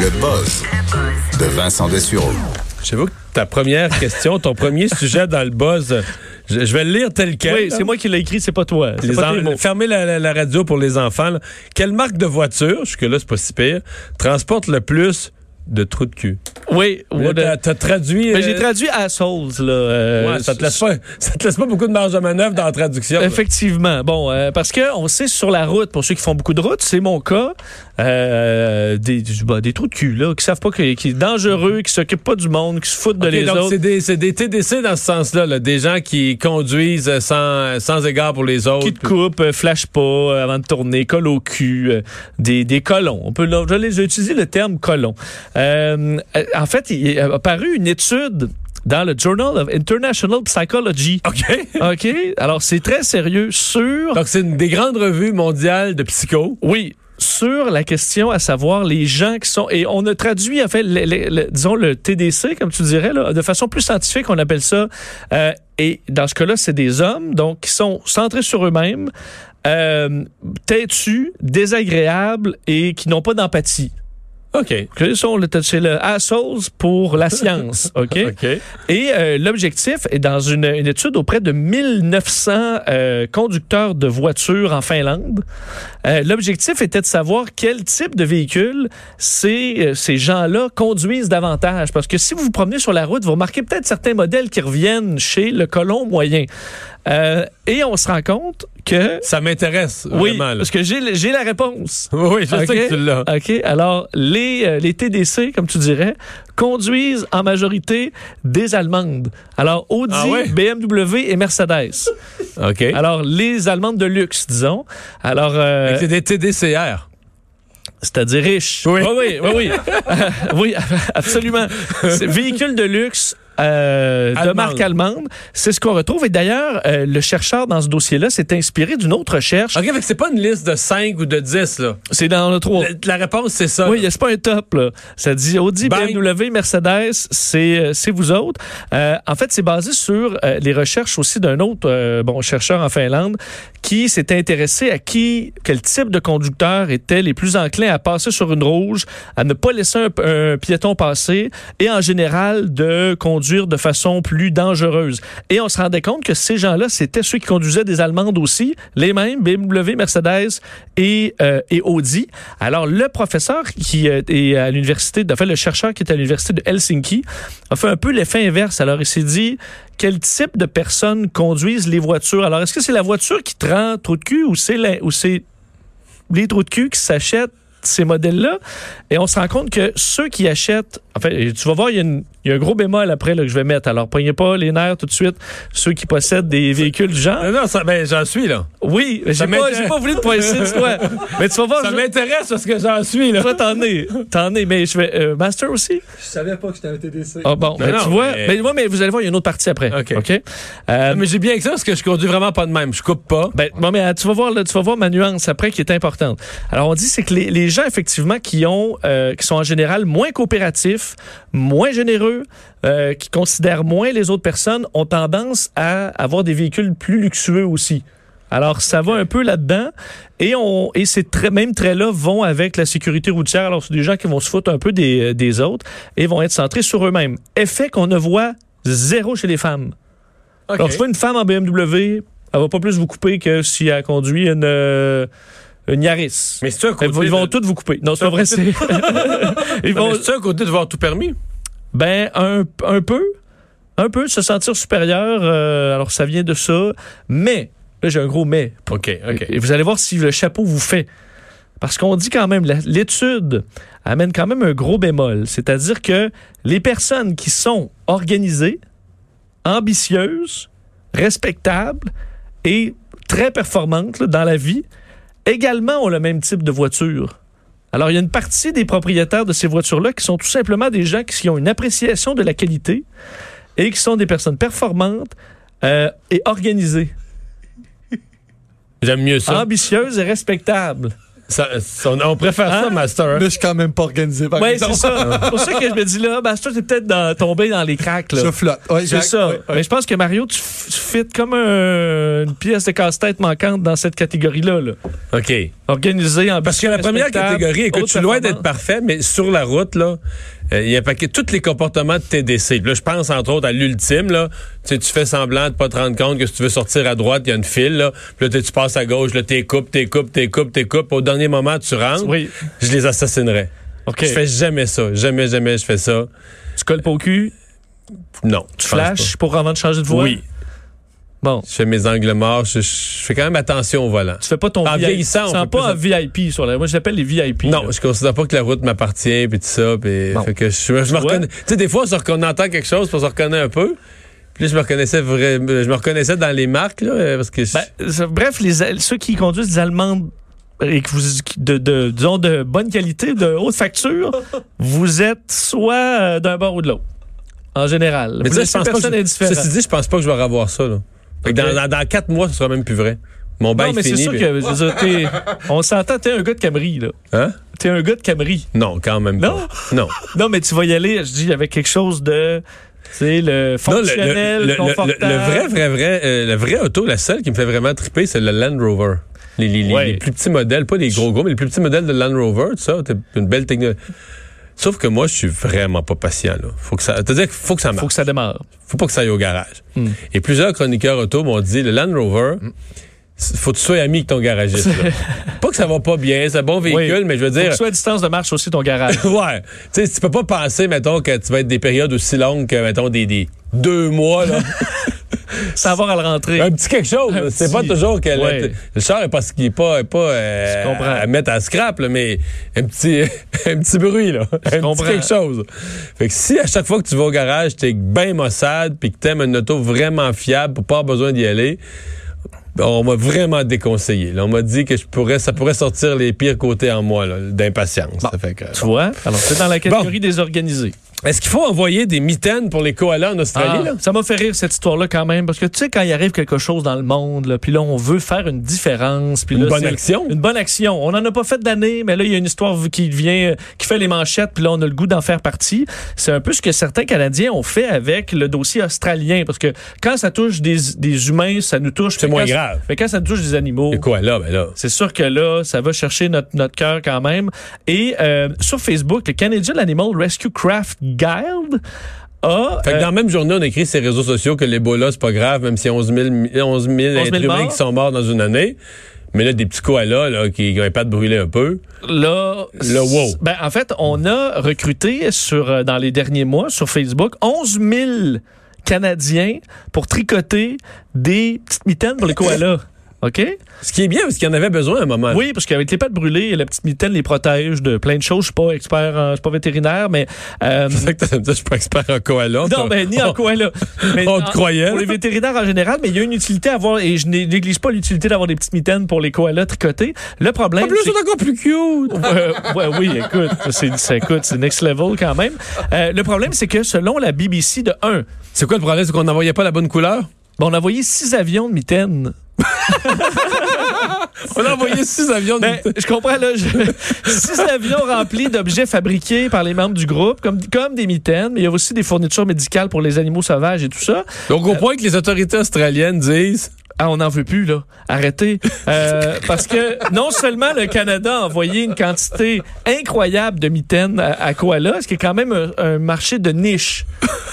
Le buzz de Vincent Dessureau. J'avoue que ta première question, ton premier sujet dans le buzz, je, je vais le lire tel quel. Oui, c'est moi qui l'ai écrit, c'est pas toi. C'est Les pas en- la, la- la radio pour les enfants. là. Quelle marque de voiture, jusque-là, c'est pas si pire, transporte le plus de trous de cul? Oui, T'as traduit... J'ai euh, traduit assholes, là. euh, ouais, ça, te laisse pas, ça te laisse pas beaucoup de marge de manœuvre dans la traduction. là. Effectivement. Bon, euh, parce que on sait sur la route, pour ceux qui font beaucoup de route, c'est mon cas, euh, des, bah, des trous de cul, là, qui savent pas qui est dangereux, qui s'occupent pas du monde, qui se foutent de les donc autres. c'est des, c'est des TDC dans ce sens-là, là, des gens qui conduisent sans, sans égard pour les autres. Qui te coupent, euh, flash pas avant de tourner, colle au cul, des, des colons. On peut, je l'ai- utilisé le terme colon. Euh, euh, en fait, il est apparu une étude dans le Journal of International Psychology. OK. OK? Alors, c'est très sérieux sur... Donc, c'est une des grandes revues mondiales de psycho. Oui, sur la question à savoir les gens qui sont et on a traduit en fait le- le- le- disons le TDC comme tu dirais là, de façon plus scientifique on appelle ça euh, et dans ce cas-là c'est des hommes donc qui sont centrés sur eux-mêmes euh, têtus désagréables et qui n'ont pas d'empathie OK. c'est le assholes pour la science ok? OK. et euh, l'objectif est dans une, une étude auprès de 1900 euh, conducteurs de voitures en Finlande. Euh, l'objectif était de savoir quel type de véhicule ces, euh, ces gens-là conduisent davantage. Parce que si vous vous promenez sur la route, vous remarquez peut-être certains modèles qui reviennent chez le colon moyen. Euh, et on se rend compte que... Ça m'intéresse Oui, vraiment. là. parce que j'ai la réponse. Oui, je OK? sais que tu l'as. OK. Alors, les, euh, les TDC, comme tu dirais, conduisent en majorité des Allemandes. Alors, Audi, Ah ouais? BMW et Mercedes. OK. Alors, les Allemandes de luxe, disons. Alors, euh, c'est des TDCR. c'est-à-dire riches. Oui. oui, oui. Oui, oui absolument. Véhicule de luxe. Euh, de marque allemande, c'est ce qu'on retrouve. Et d'ailleurs, euh, le chercheur dans ce dossier-là s'est inspiré d'une autre recherche. OK, c'est pas une liste de 5 ou de 10, là. C'est dans le 3. La, la réponse, c'est ça. Oui, c'est pas un top. Là. Ça dit Audi, Bang. BMW, Mercedes, c'est euh, c'est vous autres. Euh, en fait, c'est basé sur les recherches aussi d'un autre bon chercheur en Finlande qui s'est intéressé à qui, quel type de conducteurs étaient les plus enclins à passer sur une rouge, à ne pas laisser un, un piéton passer et en général de conduire de façon plus dangereuse. Et on se rendait compte que ces gens-là, c'était ceux qui conduisaient des Allemandes aussi, les mêmes, BMW, Mercedes et, euh, et Audi. Alors, le professeur qui euh, est à l'université, en fait, le chercheur qui est à l'université de Helsinki, a fait un peu l'effet inverse. Alors, il s'est dit, quel type de personnes conduisent les voitures? Alors, est-ce que c'est la voiture qui te rend trop de cul ou c'est la- ou c'est les trous de cul qui s'achètent ces modèles-là? Et on se rend compte que ceux qui achètent, en fait, tu vas voir, il y a, une- il y a un gros bémol après là, que je vais mettre. Alors, pognez pas les nerfs tout de suite, ceux qui possèdent des véhicules du genre. Non, non, ça, ben, j'en suis, là. Oui, j'ai pas, j'ai pas voulu te pointer toi. Mais tu vas voir, Ça je- m'intéresse parce que j'en suis, là. toi, t'en es. T'en es, mais je vais. euh, Master aussi? Je savais pas que j'étais un TDC. Ah bon, ben, non, tu vois. mais- Mais... ouais, mais vous allez voir, il y a une autre partie après. OK. OK? Euh, Mais j'ai bien que ça parce que je conduis vraiment pas de même. Je coupe pas. Ben, bon, mais euh, tu vas voir, là, tu vas voir ma nuance après qui est importante. Alors, on dit c'est que les, les gens effectivement qui ont, euh, qui sont en général moins coopératifs, moins généreux, euh, qui considèrent moins les autres personnes, ont tendance à avoir des véhicules plus luxueux aussi. Alors, ça va un peu là-dedans. Et, on, et ces traits, mêmes traits-là vont avec la sécurité routière. Alors, c'est des gens qui vont se foutre un peu des, des autres et vont être centrés sur eux-mêmes. Effet qu'on ne voit zéro chez les femmes. OK. Alors, tu vois une femme en BMW, elle va pas plus vous couper que si elle conduit une, euh, une Yaris. Mais c'est un côté. ils vont de- toutes vous couper. Non, c'est pas vrai. c'est- Ils vont, c'est un côté de voir tout permis. Ben, un, un peu. Un peu, se sentir supérieur. euh, alors, ça vient de ça. Mais, là, j'ai un gros mais. OK, OK. Et vous allez voir si le chapeau vous fait. Parce qu'on dit quand même, l'étude amène quand même un gros bémol. C'est-à-dire que les personnes qui sont organisées, ambitieuses, respectables et très performantes là, dans la vie, également ont le même type de voiture. Alors, il y a une partie des propriétaires de ces voitures-là qui sont tout simplement des gens qui ont une appréciation de la qualité et qui sont des personnes performantes euh, et organisées, J'aime mieux ça. ambitieuses et respectables. Ça- ça- on, on préfère ça, Hein? Master. hein? Mais je suis quand même pas organisé. par Oui, exemple. c'est ça. C'est pour ça que je me dis là, toi, t'es peut-être dans- tombé dans les cracks. Là. Je flotte. Ouais, C'est ça. ouais, ouais. Mais je pense que Mario, tu, tu fites comme un- une pièce de casse-tête manquante dans cette catégorie-là. Là. OK. Organisé en Parce que la première catégorie, écoute, je suis loin d'être parfait, mais sur la route, là, il y a un paquet, tous les comportements de TDC. Là, je pense, entre autres, à l'ultime, là. Tu sais, tu fais semblant de pas te rendre compte que si tu veux sortir à droite, il y a une file, là. Puis là, tu passes à gauche, là, t'es coupes, t'es coupes, t'es coupes, t'es coupes. Au dernier moment, tu rentres. Oui. Je les assassinerais. OK. Je fais jamais ça. Jamais, jamais je fais ça. Tu colles pas au cul, Non. tu flashes pour avant de changer de voie. Oui. Bon. Je fais mes angles morts. Je, je fais quand même attention au volant. Tu fais pas ton En VIP. vieillissant, Tu pas un VIP sur la. Moi, je l'appelle les VIP. Non, là. je considère pas que la route m'appartient puis tout ça. Puis Bon. fait que je, je me vois? reconnais. Tu sais, des fois, on, entend quelque chose, on se reconnaît un peu. Puis là, je me reconnaissais vrai, je me reconnaissais dans les marques là, euh, parce que je- Ben, bref, les, ceux qui conduisent des Allemandes et que vous, de, de, disons, de bonne qualité, de haute facture, vous êtes soit euh, d'un bord ou de l'autre. En général. mais vous sais, je pense pas. personne que je- indifférent. Ceci dit, je pense pas que je vais revoir ça. Là. Fait que Ok. dans, dans, dans quatre mois, ce sera même plus vrai. Mon bail non, mais est c'est sûr puis- que, je veux dire, t'es- on s'entend, t'es un gars de Camry, là. Hein? T'es un gars de Camry. Non, quand même Non? pas. Non. Non, mais tu vas y aller, je dis, avec quelque chose de, tu sais, le Non, le, fonctionnel, le- le- le- confortable. le vrai, vrai, vrai, euh, le vrai auto, la seule qui me fait vraiment triper, c'est le Land Rover. Les, les- les- Ouais. les plus petits modèles, pas les gros gros, mais les plus petits modèles de Land Rover, tout ça, une belle technologie. Sauf que moi, je suis vraiment pas patient. Là. Faut que ça, c'est-à-dire qu'il faut que ça marche. Faut que ça démarre. faut pas que ça aille au garage. Hmm. Et plusieurs chroniqueurs auto m'ont dit, le Land Rover, c- faut que tu sois ami avec ton garagiste. là. pas que ça va pas bien, c'est un bon véhicule, Oui. mais je veux Faut que dire... tu sois à distance de marche aussi ton garage. Ouais. Tu sais, tu peux pas penser, mettons, que tu vas être des périodes aussi longues que, mettons, des, des deux mois, là. Sans avoir à le rentrer. un petit quelque chose. Là. C'est petit- pas toujours que le- Ouais. le, char est parce qu'il est pas, est pas euh, Je comprends. à mettre à scrap, là, mais un petit, un petit bruit, là. un petit comprends. quelque chose. Fait que si à chaque fois que tu vas au garage, t'es bien maussade puis que t'aimes une auto vraiment fiable pour pas avoir besoin d'y aller, on m'a vraiment déconseillé. là. On m'a dit que je pourrais, ça pourrait sortir les pires côtés en moi, d'impatience. Que- Tu vois? Alors, c'est dans la catégorie des organisés. Est-ce qu'il faut envoyer des mitaines pour les koalas en Australie? Ah, là? ça m'a fait rire cette histoire-là quand même, parce que tu sais, quand il arrive quelque chose dans le monde, puis là, on veut faire une différence. puis Une là, bonne action? Une bonne action. On n'en a pas fait d'année, mais là, il y a une histoire qui vient, qui fait les manchettes, puis là, on a le goût d'en faire partie. C'est un peu ce que certains Canadiens ont fait avec le dossier australien, parce que quand ça touche des, des humains, ça nous touche. C'est moins quand- grave. Mais quand ça touche des animaux, Les koalas, ben là. c'est sûr que là, ça va chercher notre, notre cœur quand même. Et euh, sur Facebook, le Canadian Animal Rescue Craft Guild a... Fait que euh, dans la même journée, on écrit sur les réseaux sociaux que l'Ebola, c'est pas grave, même s'il y a 11 000, 11 000 êtres humains qui sont morts dans une année. Mais là, des petits koalas là, qui, qui ont les pattes brûlées un peu. Là, Le wow. Ben, en fait, on a recruté sur, euh, dans les derniers mois sur Facebook 11 000 Canadiens pour tricoter des petites mitaines pour les koalas. OK? Ce qui est bien, parce qu'il y en avait besoin à un moment. Oui, parce qu'avec les pattes brûlées, la petite mitaine les protège de plein de choses. Je suis pas expert, en- je suis pas vétérinaire, mais... euh, que dit, je suis pas expert en koala. non, ben, ni en koala. Mais On te croyait, Pour les vétérinaires en général, mais il y a une utilité à avoir, et je né- néglige pas l'utilité d'avoir des petites mitaines pour les koalas tricotés. Le problème, En plus, c'est encore plus cute. Euh, ouais, oui, écoute, c'est, next level quand même. Euh, le problème, c'est que selon la BBC de 1, C'est quoi le problème? C'est qu'on n'envoyait pas la bonne couleur? bon, on a envoyé six avions de mitaines. On a envoyé six avions Ben, je comprends, là. je- six avions remplis d'objets fabriqués par les membres du groupe, comme, comme des mitaines, mais il y a aussi des fournitures médicales pour les animaux sauvages et tout ça. Donc, au point que les autorités australiennes disent Ah, on n'en veut plus, là. Arrêtez. Euh, parce que non seulement le Canada a envoyé une quantité incroyable de mitaines à, à koala, ce qui est quand même un, un marché de niche.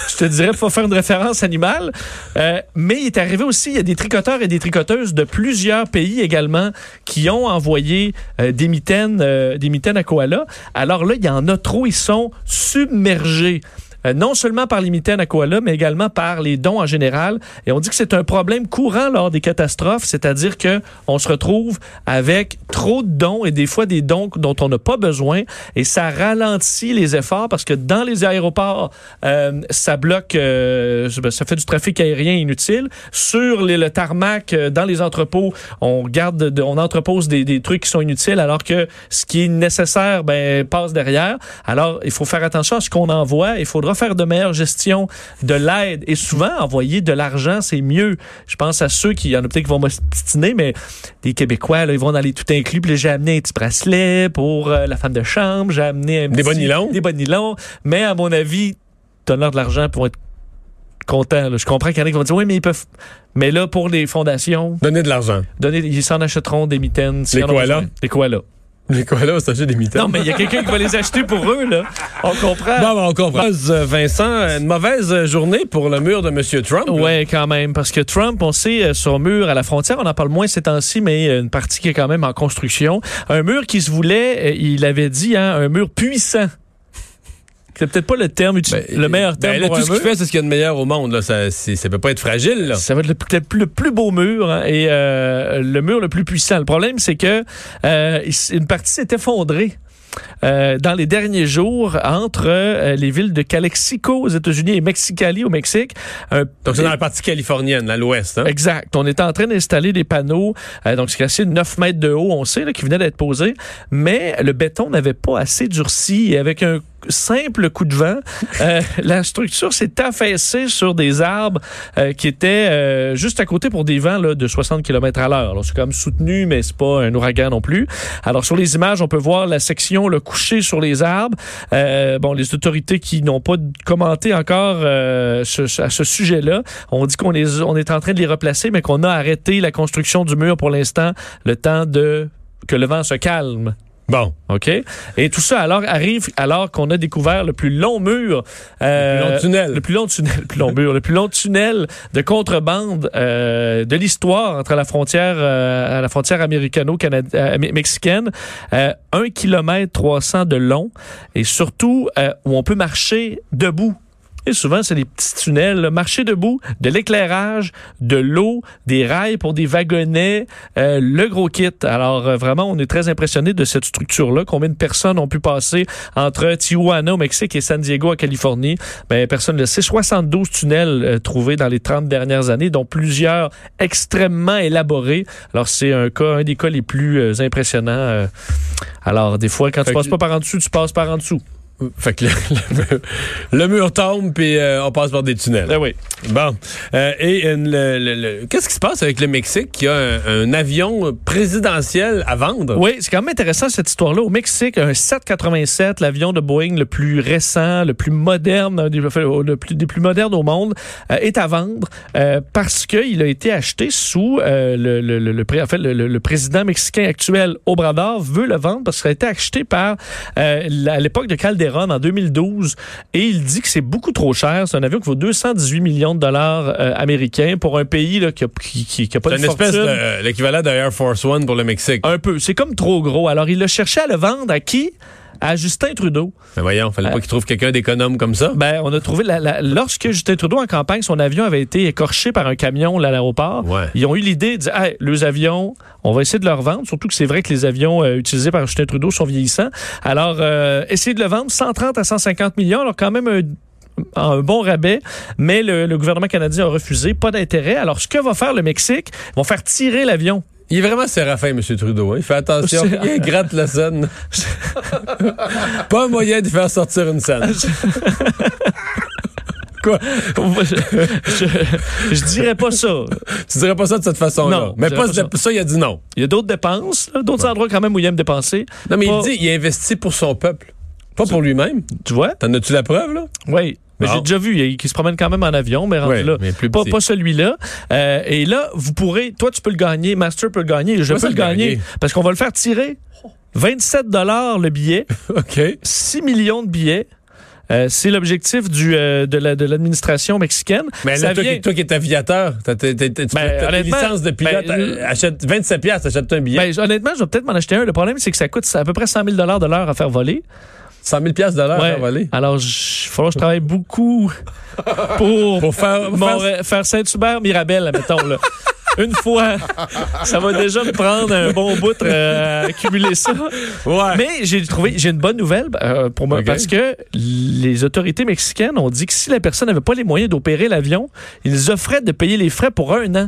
Je te dirais, faut faire une référence animale. Euh, mais il est arrivé aussi, il y a des tricoteurs et des tricoteuses de plusieurs pays également qui ont envoyé euh, des mitaines, euh, des mitaines à koala. Alors là, il y en a trop, ils sont submergés. Euh, non seulement par les à koala, mais également par les dons en général. Et on dit que c'est un problème courant lors des catastrophes, c'est-à-dire que on se retrouve avec trop de dons et des fois des dons dont on n'a pas besoin et ça ralentit les efforts parce que dans les aéroports, euh, ça bloque, euh, ça fait du trafic aérien inutile. Sur le tarmac, dans les entrepôts, on garde, de- on entrepose des, des trucs qui sont inutiles alors que ce qui est nécessaire, ben, passe derrière. Alors, il faut faire attention à ce qu'on envoie. Il faudra faire de meilleure gestion de l'aide. Et souvent, envoyer de l'argent, c'est mieux. Je pense à ceux qui, il y en a peut-être qui vont m'ostiner, mais des Québécois, là, ils vont dans les tout inclus. Puis j'ai amené un petit bracelet pour euh, la femme de chambre. J'ai amené un Des petit- bonilons? Des bonilons. Mais à mon avis, donneurs de l'argent pour être contents. là. Je comprends qu'il y en a qui vont dire, oui, mais ils peuvent... Mais là, pour les fondations, Donner de l'argent. donner, ils s'en achèteront des mitaines. s'ils Les koalas? Les koalas. Les koalas, c'est acheter des mitaines. Non, mais il y a quelqu'un qui va les acheter pour eux, là. On comprend. Bon, ben, on comprend. Euh, Vincent, une mauvaise journée pour le mur de M. Trump. là. Ouais, quand même, parce que Trump, on sait, euh, son mur à la frontière, on en parle moins ces temps-ci, mais euh, une partie qui est quand même en construction. Un mur qui se voulait, il avait dit, hein, un mur puissant. C'est peut-être pas le terme, Ben, le meilleur terme ben, là, pour tout un ce qu'il fait, c'est ce qu'il y a de meilleur au monde. Là. Ça, c'est- ça peut pas être fragile. Là. Ça va être le- peut-être le plus beau mur hein, et euh, le mur le plus puissant. Le problème, c'est que euh, une partie s'est effondrée. euh, dans les derniers jours entre euh, les villes de Calexico aux États-Unis et Mexicali au Mexique. Donc, c'est dans la partie californienne, à l'ouest. Hein? Exact. On était en train d'installer des panneaux, euh, donc c'est assez 9 mètres de haut, on sait, là, qui venaient d'être posés, mais le béton n'avait pas assez durci et avec un simple coup de vent, euh, la structure s'est affaissée sur des arbres euh, qui étaient euh, juste à côté pour des vents de 60 km à l'heure. C'est quand même soutenu, mais c'est pas un ouragan non plus. Alors sur les images, on peut voir la section le couché sur les arbres. Bon, les autorités qui n'ont pas commenté encore ce- à ce sujet-là, on dit qu'on est en train de les replacer, mais qu'on a arrêté la construction du mur pour l'instant, le temps de que le vent se calme. Bon. OK? Et tout ça alors arrive alors qu'on a découvert le plus long mur. euh, Le plus long tunnel. Le plus long tunnel, le plus long mur, le plus long tunnel de contrebande euh, de l'histoire entre la frontière, euh, à la frontière américano-mexicaine. Euh, un kilomètre 300 de long et surtout euh, où on peut marcher debout. Et souvent, c'est des petits tunnels, là, marcher debout, de l'éclairage, de l'eau, des rails pour des wagonnets, euh, le gros kit. Alors, euh, vraiment, on est très impressionné de cette structure-là. Combien de personnes ont pu passer entre Tijuana au Mexique et San Diego en Californie? Ben, personne ne le sait. 72 tunnels euh, trouvés dans les 30 dernières années, dont plusieurs extrêmement élaborés. Alors, c'est un cas, un des cas les plus euh, impressionnants. euh. alors, des fois, quand tu passes que- pas par en dessous, tu passes par en dessous. Fait que le, le- le mur tombe, puis euh, on passe par des tunnels. Ben oui. Bon. Euh, et le- qu'est-ce qui se passe avec le Mexique? Qui a un, un avion présidentiel à vendre? Oui, c'est quand même intéressant cette histoire-là. Au Mexique, un 787, l'avion de Boeing le plus récent, le plus moderne, des, le plus, des plus modernes au monde, euh, est à vendre parce qu'il a été acheté sous le, le, en fait, président mexicain actuel, Obrador, veut le vendre parce qu'il a été acheté par à l'époque de Calderon en 2012 et il dit que c'est beaucoup trop cher. C'est un avion qui vaut 218 millions de dollars euh, américains pour un pays là, qui, a, qui, qui- qui a pas de une espèce fortune. de euh, l'équivalent de Air Force One pour le Mexique. Un peu. C'est comme trop gros. Alors, il a cherché à le vendre à qui? À Justin Trudeau. Mais voyons, fallait pas qu'il trouve quelqu'un d'économe comme ça. Ben, on a trouvé la, la- lorsque Justin Trudeau en campagne, son avion avait été écorché par un camion là, à l'aéroport. Ouais. Ils ont eu l'idée de dire, hey, les avions, on va essayer de leur vendre. Surtout que c'est vrai que les avions euh, utilisés par Justin Trudeau sont vieillissants. Alors, euh, essayer de le vendre 130 à 150 millions. Alors, quand même un un bon rabais, mais le, le gouvernement canadien a refusé, pas d'intérêt. Alors, ce que va faire le Mexique, ils vont faire tirer l'avion. Il est vraiment séraphin, M. Trudeau. hein. Il fait attention. Il gratte la scène. pas moyen de faire sortir une scène. Quoi? je, je, je dirais pas ça. Tu dirais pas ça de cette façon-là. Non, Mais pas pas ça. il a dit non. Il y a d'autres dépenses, d'autres endroits quand même où il aime dépenser. Non, mais Pas- il dit il investit pour son peuple. Pas pour lui-même. Tu vois? T'en as-tu la preuve, là? Oui. Mais j'ai déjà vu, il, qui se promène quand même en avion, mais rendu là. mais plus pas, pas celui-là. Euh, et là, vous pourrez, toi, tu peux le gagner, Master peut le gagner, je Moi, peux le gagner. gagner. Parce qu'on va le faire tirer. 27 dollars le billet, OK. 6 millions de billets. Euh, c'est l'objectif du euh, de la- de l'administration mexicaine. Mais là, toi, vient- qui- toi qui es aviateur, t'as, Ben, honnêtement, licences de pilote, ben, achète 27 piastres, achète un billet. Ben, honnêtement, je vais peut-être m'en acheter un. Le problème, c'est que ça coûte à peu près 100 000 dollars de l'heure à faire voler. 100 000 piastres de l'heure Ouais. à voler. Alors, il falloir que je travaille beaucoup pour, Pour faire... Mon- faire- faire Saint-Hubert Mirabel, mettons là. Une fois, ça va déjà me prendre un bon bout euh, à accumuler ça. Ouais. Mais j'ai trouvé, j'ai une bonne nouvelle euh, pour moi parce que les autorités mexicaines ont dit que si la personne n'avait pas les moyens d'opérer l'avion, ils offraient de payer les frais pour un an.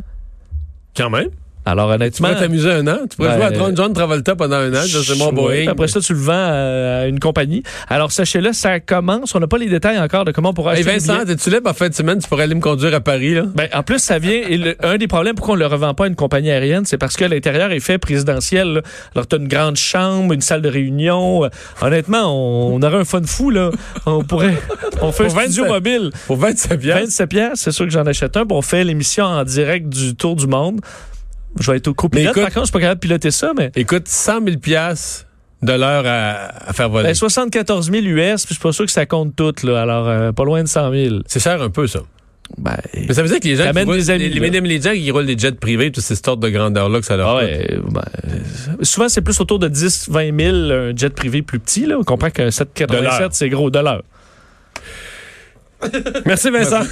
Quand même. Alors, honnêtement. Tu pourrais t'amuser un an. Tu pourrais Ben, jouer à John Travolta pendant un an. C'est mon Boeing. Après ça, tu le vends à, une compagnie. Alors, sachez-le, ça commence. On n'a pas les détails encore de comment on pourra acheter Vincent, es-tu libre en fin de semaine? Tu pourrais aller me conduire à Paris, là? Ben, en plus, ça vient. Et le- un des problèmes pourquoi on ne le revend pas à une compagnie aérienne, c'est parce que l'intérieur est fait présidentiel. là. Alors, tu as une grande chambre, une salle de réunion. Euh, honnêtement, on, on aurait un fun fou. là. On pourrait. On fait un Pour studio 27 mobile. Pour 27 piastres. 27 piastres, c'est sûr que j'en achète un. Puis on fait l'émission en direct du Tour du Monde. Je vais être au Mais copilote. Par contre, je suis pas capable de piloter ça, mais. Écoute, 100 000 piastres de l'heure à, à faire voler. Ben, 74 000 US, puis je suis pas sûr que ça compte tout, là. Alors, euh, pas loin de 100 000. C'est cher un peu, ça. Ben, Mais ça veut dire que les gens, qui roulent, amis, les, gens qui roulent des jets privés, toutes ces sortes de grandeur-là que ça leur ah ouais, ben, souvent, c'est plus autour de 10, 20 000, un jet privé plus petit, là. On comprend qu'un De 787, l'heure. c'est gros de l'heure. Merci, Vincent.